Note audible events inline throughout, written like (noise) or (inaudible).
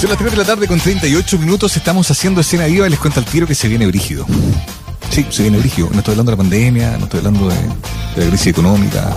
Son las 3 de la tarde con 38 minutos. Estamos haciendo escena viva y les cuento al tiro que se viene brígido. Sí, se viene brígido. No estoy hablando de la pandemia, no estoy hablando de, de la crisis económica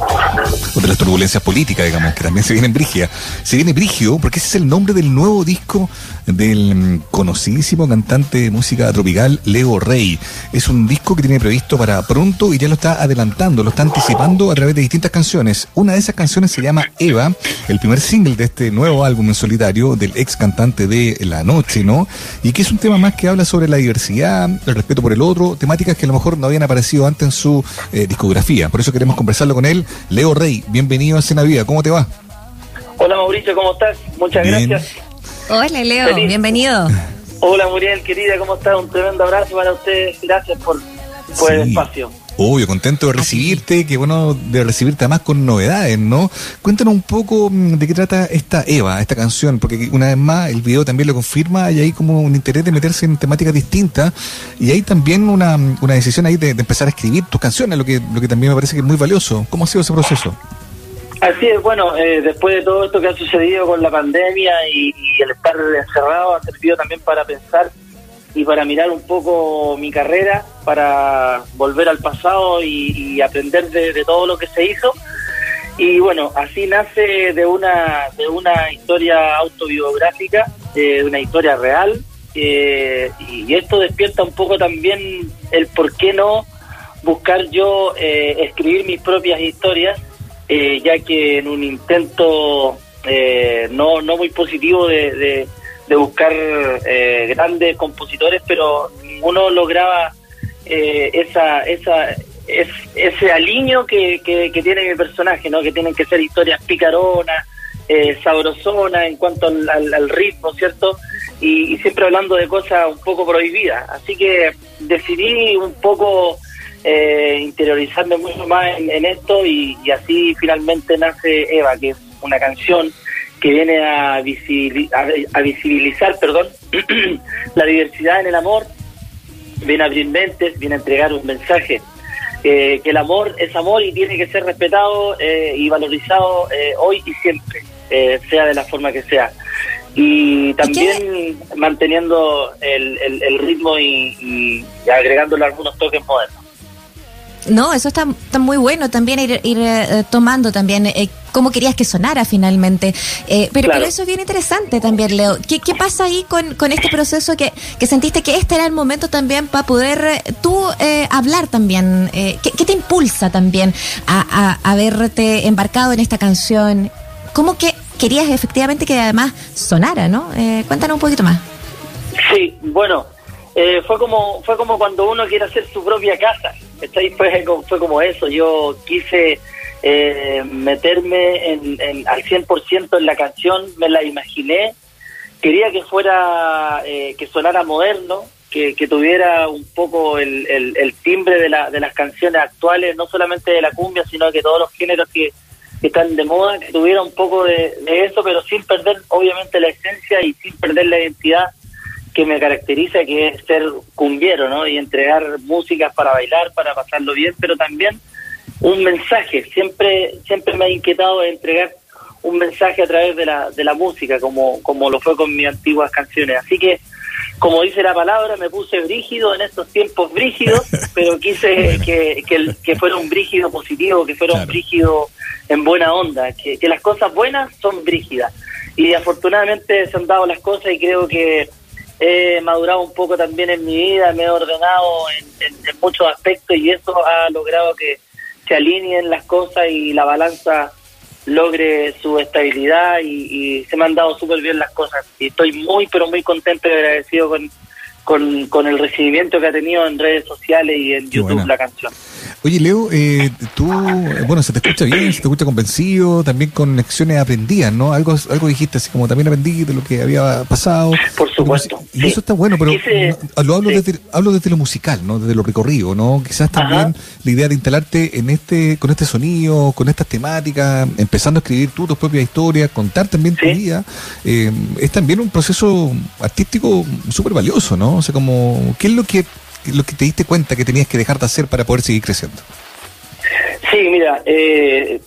o de las turbulencias políticas, digamos, que también se vienen brígidas. Se viene brígido porque ese es el nombre del nuevo disco del conocidísimo cantante de música tropical Leo Rey. Es un disco que tiene previsto para pronto y ya lo está adelantando, lo está anticipando a través de distintas canciones. Una de esas canciones se llama Eva, el primer single de este nuevo álbum en solitario del ex cantante de La Noche, ¿no? Y que es un tema más que habla sobre la diversidad, el respeto por el otro, temáticas que a lo mejor no habían aparecido antes en su eh, discografía. Por eso queremos conversarlo con él. Leo Rey, bienvenido a Cena Vida, ¿cómo te va? Hola Mauricio, ¿cómo estás? Muchas Bien. gracias. Hola Leo, Feliz. bienvenido. Hola Muriel, querida, ¿cómo estás? Un tremendo abrazo para ustedes. Gracias por, por el espacio. Obvio, contento de recibirte, que bueno de recibirte además con novedades, ¿no? Cuéntanos un poco mm, de qué trata esta Eva, esta canción, porque una vez más el video también lo confirma y hay como un interés de meterse en temáticas distintas y hay también una, una decisión ahí de, de empezar a escribir tus canciones, lo que, lo que también me parece que es muy valioso. ¿Cómo ha sido ese proceso? Así es, bueno, eh, después de todo esto que ha sucedido con la pandemia y, y el estar encerrado, ha servido también para pensar y para mirar un poco mi carrera, para volver al pasado y, y aprender de, todo lo que se hizo. Y bueno, así nace de una, de una historia autobiográfica, de una historia real, eh, y esto despierta un poco también el por qué no buscar yo eh, escribir mis propias historias, eh, ya que en un intento eh, no, no muy positivo de, de- de buscar eh, grandes compositores, pero ninguno lograba eh, esa, esa, es- ese aliño que, que, tiene mi personaje, ¿no? que tienen que ser historias picaronas, eh, sabrosonas en cuanto al, al- al ritmo, ¿cierto? Y, siempre hablando de cosas un poco prohibidas. Así que decidí un poco eh, interiorizarme mucho más en, esto y, así finalmente nace Eva, que es una canción que viene a, visibili- a- a visibilizar perdón, (clears throat) la diversidad en el amor, viene a abrir mentes, viene a entregar un mensaje. eh, que el amor es amor y tiene que ser respetado eh, y valorizado eh, hoy y siempre, eh, sea de la forma que sea. Y también manteniendo el, el- el ritmo y, y agregándole algunos toques modernos. No, eso está, está muy bueno también ir, ir, eh, tomando también eh, cómo querías que sonara finalmente. Eh, pero, Claro. pero eso es bien interesante también, Leo. ¿Qué, qué pasa ahí con, con este proceso que, que sentiste que este era el momento también para poder eh, tú eh, hablar también? Eh, ¿qué, qué te impulsa también a, a, a verte embarcado en esta canción? ¿Cómo que querías efectivamente que además sonara, no? Eh, cuéntanos un poquito más. Sí, bueno, eh, fue como fue como cuando uno quiere hacer su propia casa. Fue, fue como eso. Yo quise eh, meterme en, en- al 100% en la canción, me la imaginé. Quería que fuera, eh, que sonara moderno, que, tuviera un poco el, timbre de, la, de las canciones actuales, no solamente de la cumbia, sino que todos los géneros que, están de moda, que tuviera un poco de eso, pero sin perder obviamente la esencia y sin perder la identidad que me caracteriza, que es ser cumbiero, ¿no? Y entregar músicas para bailar, para pasarlo bien, pero también un mensaje. Siempre, siempre me ha inquietado de entregar un mensaje a través de la, de la música, como, como lo fue con mis antiguas canciones. Así que, como dice la palabra, me puse brígido en estos tiempos brígidos, (laughs) pero quise que, que, que fuera un brígido positivo, que fuera Claro. un brígido en buena onda, que, que las cosas buenas son brígidas. Y afortunadamente se han dado las cosas y creo que he madurado un poco también en mi vida, me he ordenado en, en- en muchos aspectos y eso ha logrado que se alineen las cosas y la balanza logre su estabilidad y, y se me han dado súper bien las cosas. Y estoy muy, pero muy contento y agradecido con, con, con el recibimiento que ha tenido en redes sociales y en Qué YouTube buena. la canción. Oye, Leo, eh, tú, eh, bueno, se te escucha bien, se te escucha convencido, también con lecciones aprendidas, ¿no? Algo, algo dijiste así como también aprendí de lo que había pasado. Por supuesto, Y sí. eso está bueno, pero Quise- lo hablo, sí. desde, hablo desde lo musical, ¿no? Desde lo recorrido, ¿no? Quizás también la idea de instalarte en este, con este sonido, con estas temáticas, empezando a escribir tú tus propias historias, contar también tu vida, eh, es también un proceso artístico súper valioso, ¿no? O sea, como, ¿qué es lo que, lo que te diste cuenta que tenías que dejar de hacer para poder seguir creciendo? Sí, mira, eh,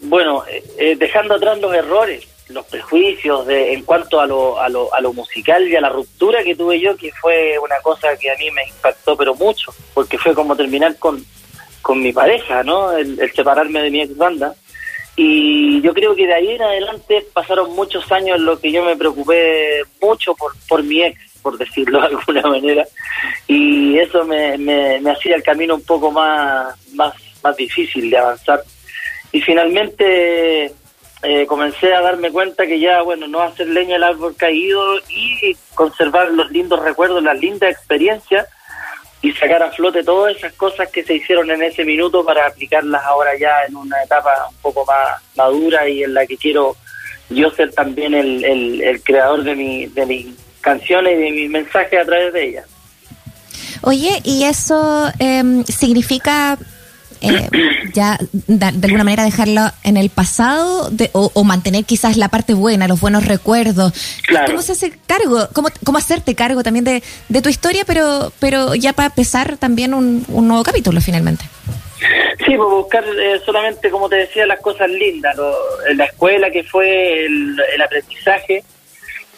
bueno, eh, eh, dejando atrás los errores, los prejuicios de, en cuanto a lo, a, lo, a lo musical y a la ruptura que tuve yo, que fue una cosa que a mí me impactó pero mucho, porque fue como terminar con, con mi pareja, ¿no? El, separarme de mi ex banda. Y yo creo que de ahí en adelante pasaron muchos años en los que yo me preocupé mucho por, por mi ex, por decirlo de alguna manera, y eso me, me, hacía el camino un poco más, más, más difícil de avanzar. Y finalmente eh, comencé a darme cuenta que ya, bueno, no hacer leña el árbol caído y conservar los lindos recuerdos, las lindas experiencias y sacar a flote todas esas cosas que se hicieron en ese minuto para aplicarlas ahora ya en una etapa un poco más madura y en la que quiero yo ser también el, el, creador de, mi, de mis canciones y de mis mensajes a través de ellas. Oye, ¿y eso em, significa eh, (coughs) ya de, alguna manera dejarlo en el pasado o, mantener quizás la parte buena, los buenos recuerdos. ¿Cómo se hace cargo? ¿Cómo, cómo hacerte cargo también de, de tu historia, pero, pero ya para empezar también un, un nuevo capítulo finalmente? Sí, pues buscar eh, solamente, como te decía, las cosas lindas, la escuela que fue, el, aprendizaje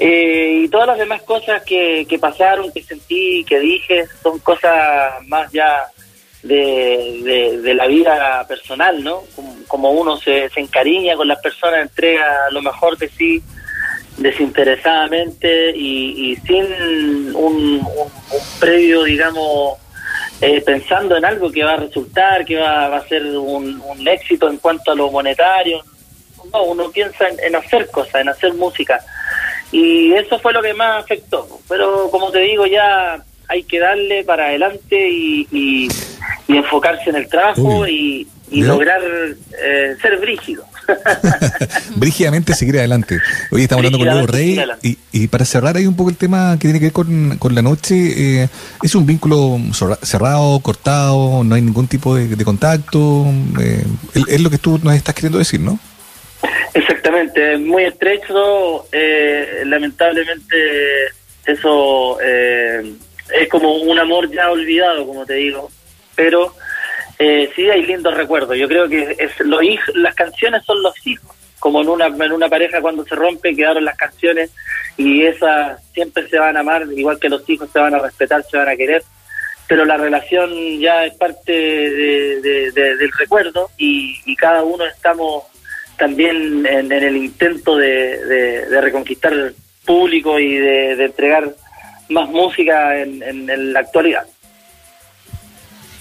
eh, y todas las demás cosas que, que pasaron, que sentí, que dije, son cosas más ya de, de, la vida personal, ¿no? Como, uno se, se, encariña con las personas, entrega lo mejor de sí desinteresadamente y, sin un, previo, digamos, eh, pensando en algo que va a resultar, que va, a ser un, éxito en cuanto a lo monetario. No, uno piensa en, hacer cosas, en hacer música. Y eso fue lo que más afectó. Pero como te digo, ya hay que darle para adelante y y enfocarse en el trabajo y, lograr eh, ser brígido. (laughs) Brígidamente seguir adelante. Hoy estamos hablando con Leo Rey y, y, para cerrar hay un poco el tema que tiene que ver con, con la noche. Eh, es un vínculo cerrado, cortado, no hay ningún tipo de, contacto. Eh, es lo que tú nos estás queriendo decir, ¿no? Exactamente, muy estrecho. Eh, lamentablemente eso es como un amor ya olvidado, como te digo pero eh, sí hay lindos recuerdos. Yo creo que es lo, las canciones son los hijos, como en una, en una pareja cuando se rompe quedaron las canciones y esas siempre se van a amar, igual que los hijos se van a respetar, se van a querer, pero la relación ya es parte del recuerdo y, cada uno estamos también en, el intento de, reconquistar el público y de, entregar más música en la actualidad.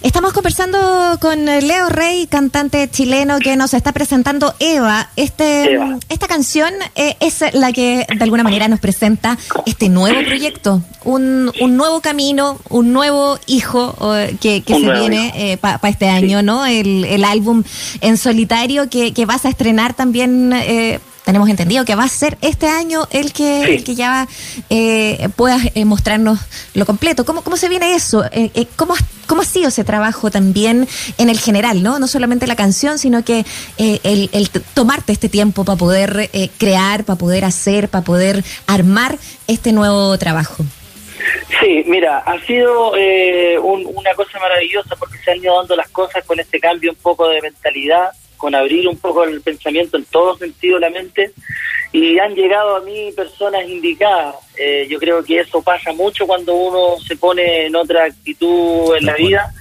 Estamos conversando con Leo Rey, cantante chileno que nos está presentando Eva. Este, Esta canción eh, es la que de alguna manera nos presenta este nuevo proyecto, un, un nuevo camino, un nuevo hijo que, que se viene eh, para este año, ¿no? El, el álbum en solitario que, que vas a estrenar también eh, tenemos entendido que va a ser este año el que, que ya eh, puedas eh, mostrarnos lo completo. ¿Cómo, cómo se viene eso? Eh, eh, ¿cómo, ¿Cómo ha sido ese trabajo también en el general, no? No solamente la canción, sino que el, el, tomarte este tiempo para poder crear, para poder hacer, para poder armar este nuevo trabajo. Sí, mira, ha sido una cosa maravillosa porque se han ido dando las cosas con este cambio un poco de mentalidad con abrir un poco el pensamiento en todo sentido de la mente y han llegado a mí personas indicadas. Eh, yo creo que eso pasa mucho cuando uno se pone en otra actitud en la vida.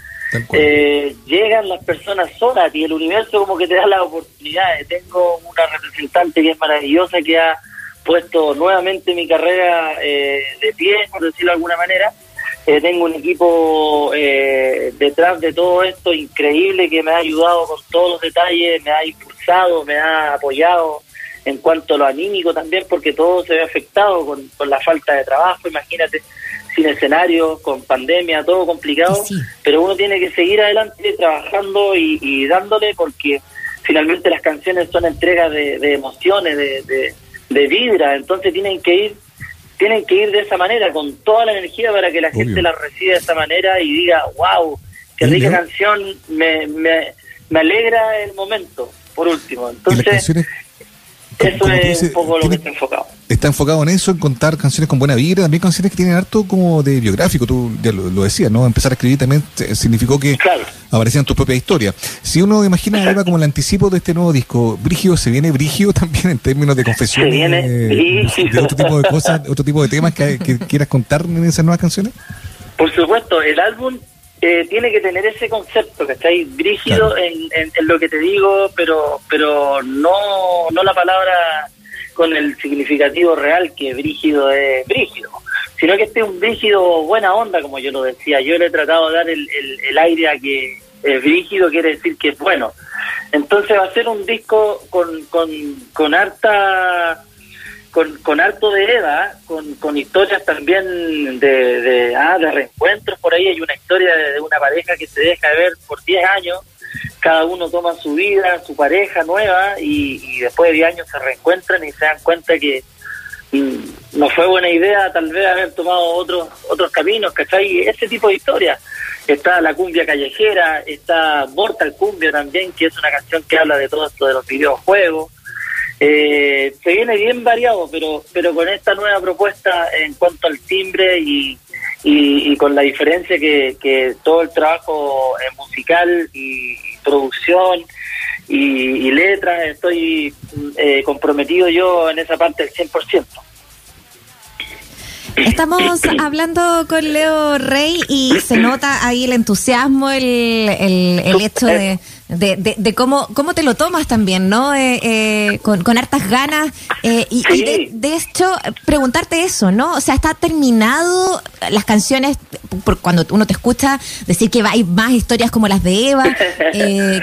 Eh, llegan las personas solas y el universo como que te da las oportunidades. Tengo una representante que es maravillosa que ha puesto nuevamente mi carrera eh, de pie, por decirlo de alguna manera, eh, tengo un equipo eh, detrás de todo esto increíble que me ha ayudado con todos los detalles, me ha impulsado, me ha apoyado en cuanto a lo anímico también, porque todo se ve afectado con, la falta de trabajo, imagínate, sin escenario, con pandemia, todo complicado, pero uno tiene que seguir adelante trabajando y, dándole porque finalmente las canciones son entregas de, emociones, de, de, de vibra, entonces tienen que ir tienen que ir de esa manera, con toda la energía para que la gente la reciba de esa manera y diga, wow, qué rica canción, me, me, me, alegra el momento, por último. Entonces, eso es un poco lo que está enfocado. Está enfocado en eso, en contar canciones con buena vida, también canciones que tienen harto como de biográfico, tú ya lo, decías, ¿no? Empezar a escribir también significó que aparecían tus propias historias. Si uno imagina (laughs) a Eva como el anticipo de este nuevo disco, Brigio, ¿se viene Brigio (laughs) también en términos de confesiones? Se viene de otro tipo de cosas, otro tipo de temas que, que quieras contar en esas nuevas canciones? Por supuesto, el álbum eh, tiene que tener ese concepto, que ahí Brígido en, en, lo que te digo, pero pero no, no la palabra con el significativo real que brígido es brígido, sino que este es un brígido buena onda, como yo lo decía. Yo le he tratado de dar el, el, aire a que es brígido quiere decir que es bueno. Entonces va a ser un disco con, con, con harta con, con harto de Eva, con, con historias también de, de, ah, de reencuentros por ahí. Hay una historia de, una pareja que se deja de ver por 10 años, cada uno toma su vida, su pareja nueva, y, después de 10 años se reencuentran y se dan cuenta que no fue buena idea tal vez haber tomado otros otros caminos, ¿cachai? Ese tipo de historias. Está la cumbia callejera, está Mortal Cumbia también, que es una canción que habla de todo esto de los videojuegos eh, se viene bien variado, pero pero con esta nueva propuesta en cuanto al timbre y, y, con la diferencia que, que todo el trabajo eh, musical y, producción y, y letras, estoy eh, comprometido yo en esa parte al 100%. Estamos (clears throat) hablando con Leo Rey y se nota ahí el entusiasmo, el, el, hecho de, de, cómo, cómo te lo tomas también, ¿no? Eh, eh, con, con, hartas ganas. Eh, y, de, hecho, preguntarte eso, ¿no? O sea, ¿está terminado las canciones? Por cuando uno te escucha decir que hay más historias como las de Eva, (laughs)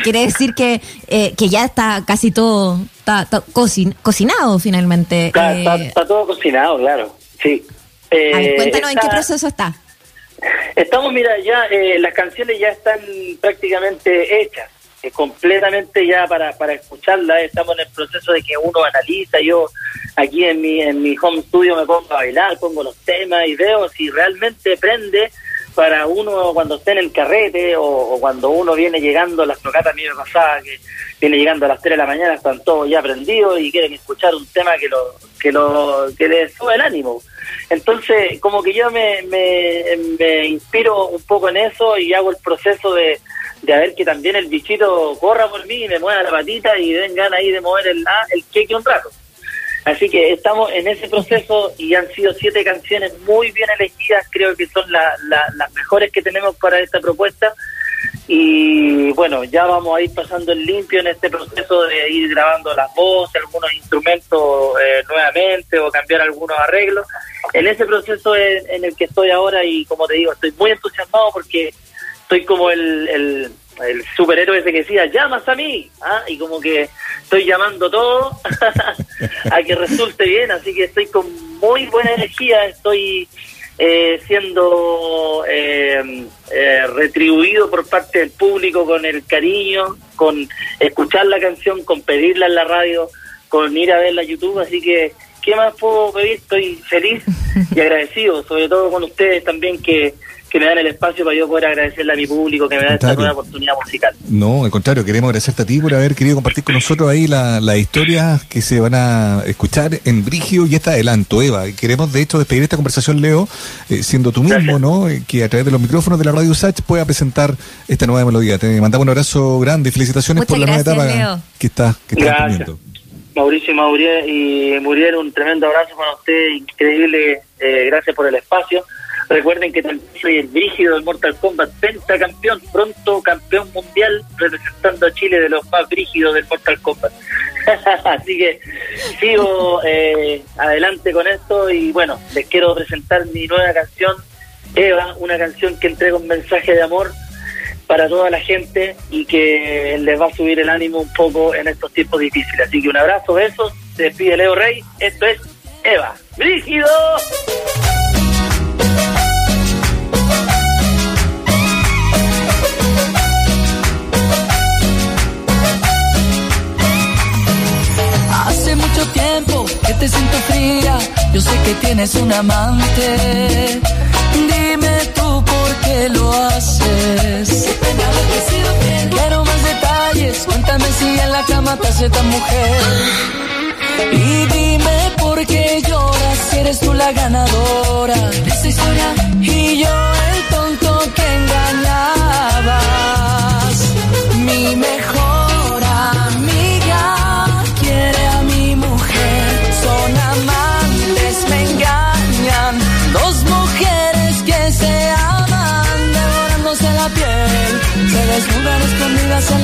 quiere decir que, que ya está casi todo está, cocinado finalmente. está todo cocinado, claro. Sí. Eh, cuéntanos en qué proceso está. Estamos, mira, ya eh, las canciones ya están prácticamente hechas, eh, completamente ya para, para escucharlas. Estamos en el proceso de que uno analiza. Yo aquí en mi, en mi home studio me pongo a bailar, pongo los temas y veo si realmente prende para uno cuando esté en el carrete o, cuando uno viene llegando, las tocatas a mí me pasaba que viene llegando a las 3 de la mañana, están todos ya prendidos y quieren escuchar un tema que lo que lo que les sube el ánimo. Entonces, como que yo me, me, inspiro un poco en eso y hago el proceso de, de ver que también el bichito corra por mí y me mueva la patita y vengan ahí de mover el, ah, el queque un rato. Así que estamos en ese proceso y han sido siete canciones muy bien elegidas, creo que son las mejores que tenemos para esta propuesta. Y bueno, ya vamos a ir pasando el limpio en este proceso de ir grabando las voces, algunos instrumentos eh, nuevamente o cambiar algunos arreglos. En ese proceso en, el que estoy ahora y como te digo, estoy muy entusiasmado porque estoy como el el superhéroe ese que decía, llamas a mí, ¿ah? y como que estoy llamando todo (laughs) a que resulte bien, así que estoy con muy buena energía, estoy eh, siendo eh, eh, retribuido por parte del público con el cariño, con escuchar la canción, con pedirla en la radio, con ir a verla en YouTube, así que, ¿qué más puedo pedir? Estoy feliz (laughs) y agradecido, sobre todo con ustedes también que que me dan el espacio para yo poder agradecerle a mi público que me da esta nueva oportunidad musical. No, al contrario, queremos agradecerte a ti por haber querido compartir con nosotros ahí las la historias que se van a escuchar en Brigio y este adelanto, Eva. Queremos, de hecho, despedir esta conversación, Leo, eh, siendo tú mismo, ¿no? Eh, que a través de los micrófonos de la radio Sach pueda presentar esta nueva melodía. Te mandamos un abrazo grande y felicitaciones por la nueva etapa que está, que está Mauricio y Muriel, un tremendo abrazo para usted, increíble, eh, gracias por el espacio. Recuerden que también soy el brígido del Mortal Kombat, campeón, pronto campeón mundial, representando a Chile de los más brígidos del Mortal Kombat. (laughs) Así que sigo eh, adelante con esto y bueno, les quiero presentar mi nueva canción, Eva, una canción que entrega un mensaje de amor para toda la gente y que les va a subir el ánimo un poco en estos tiempos difíciles. Así que un abrazo, besos, se despide Leo Rey, esto es Eva, brígido. te siento fría, yo sé que tienes un amante. Dime tú por qué lo haces. Quiero más detalles, cuéntame si en la cama te hace tan mujer. Y dime por qué lloras si eres tú la ganadora de esta historia. Y yo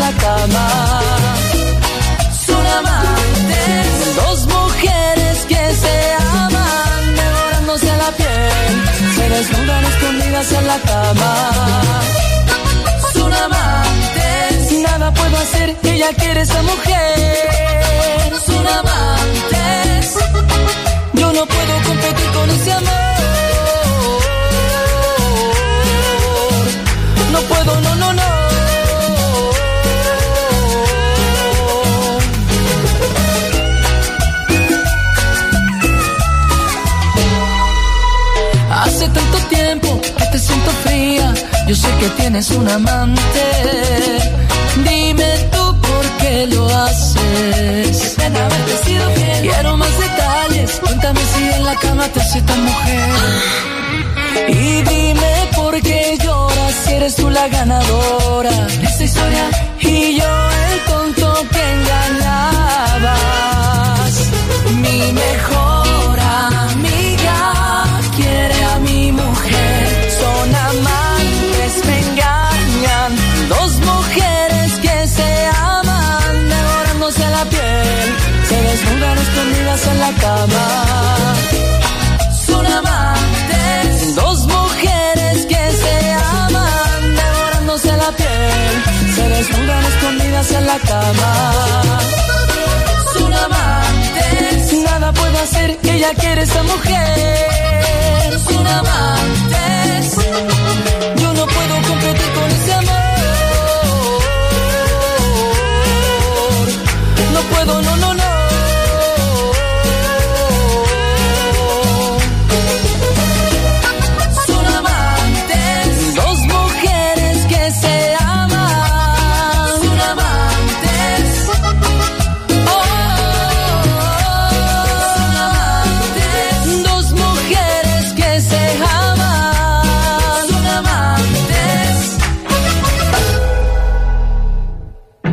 la cama. Son amantes, dos mujeres que se aman, devorándose la piel, se desnudan escondidas en la cama. Son amantes, nada puedo hacer, ella quiere esa mujer. Hace tanto tiempo que te siento fría. Yo sé que tienes un amante. Dime tú por qué lo haces. Qué pena haberte sido fiel. Quiero más detalles. Cuéntame si en la cama te sientas mujer. Y dime por qué lloras si eres tú la ganadora de esta historia. Y yo el tonto que engañabas. Mi mejor amiga a mi mujer. Son amantes, me engañan. Dos mujeres que se aman, devorándose la piel. Se desnudan escondidas en la cama. Son amantes, dos mujeres que se aman, devorándose la piel. Se desnudan escondidas en la cama. Son amantes, nada puedo hacer, ella quiere esa mujer sin amantes. Yo no puedo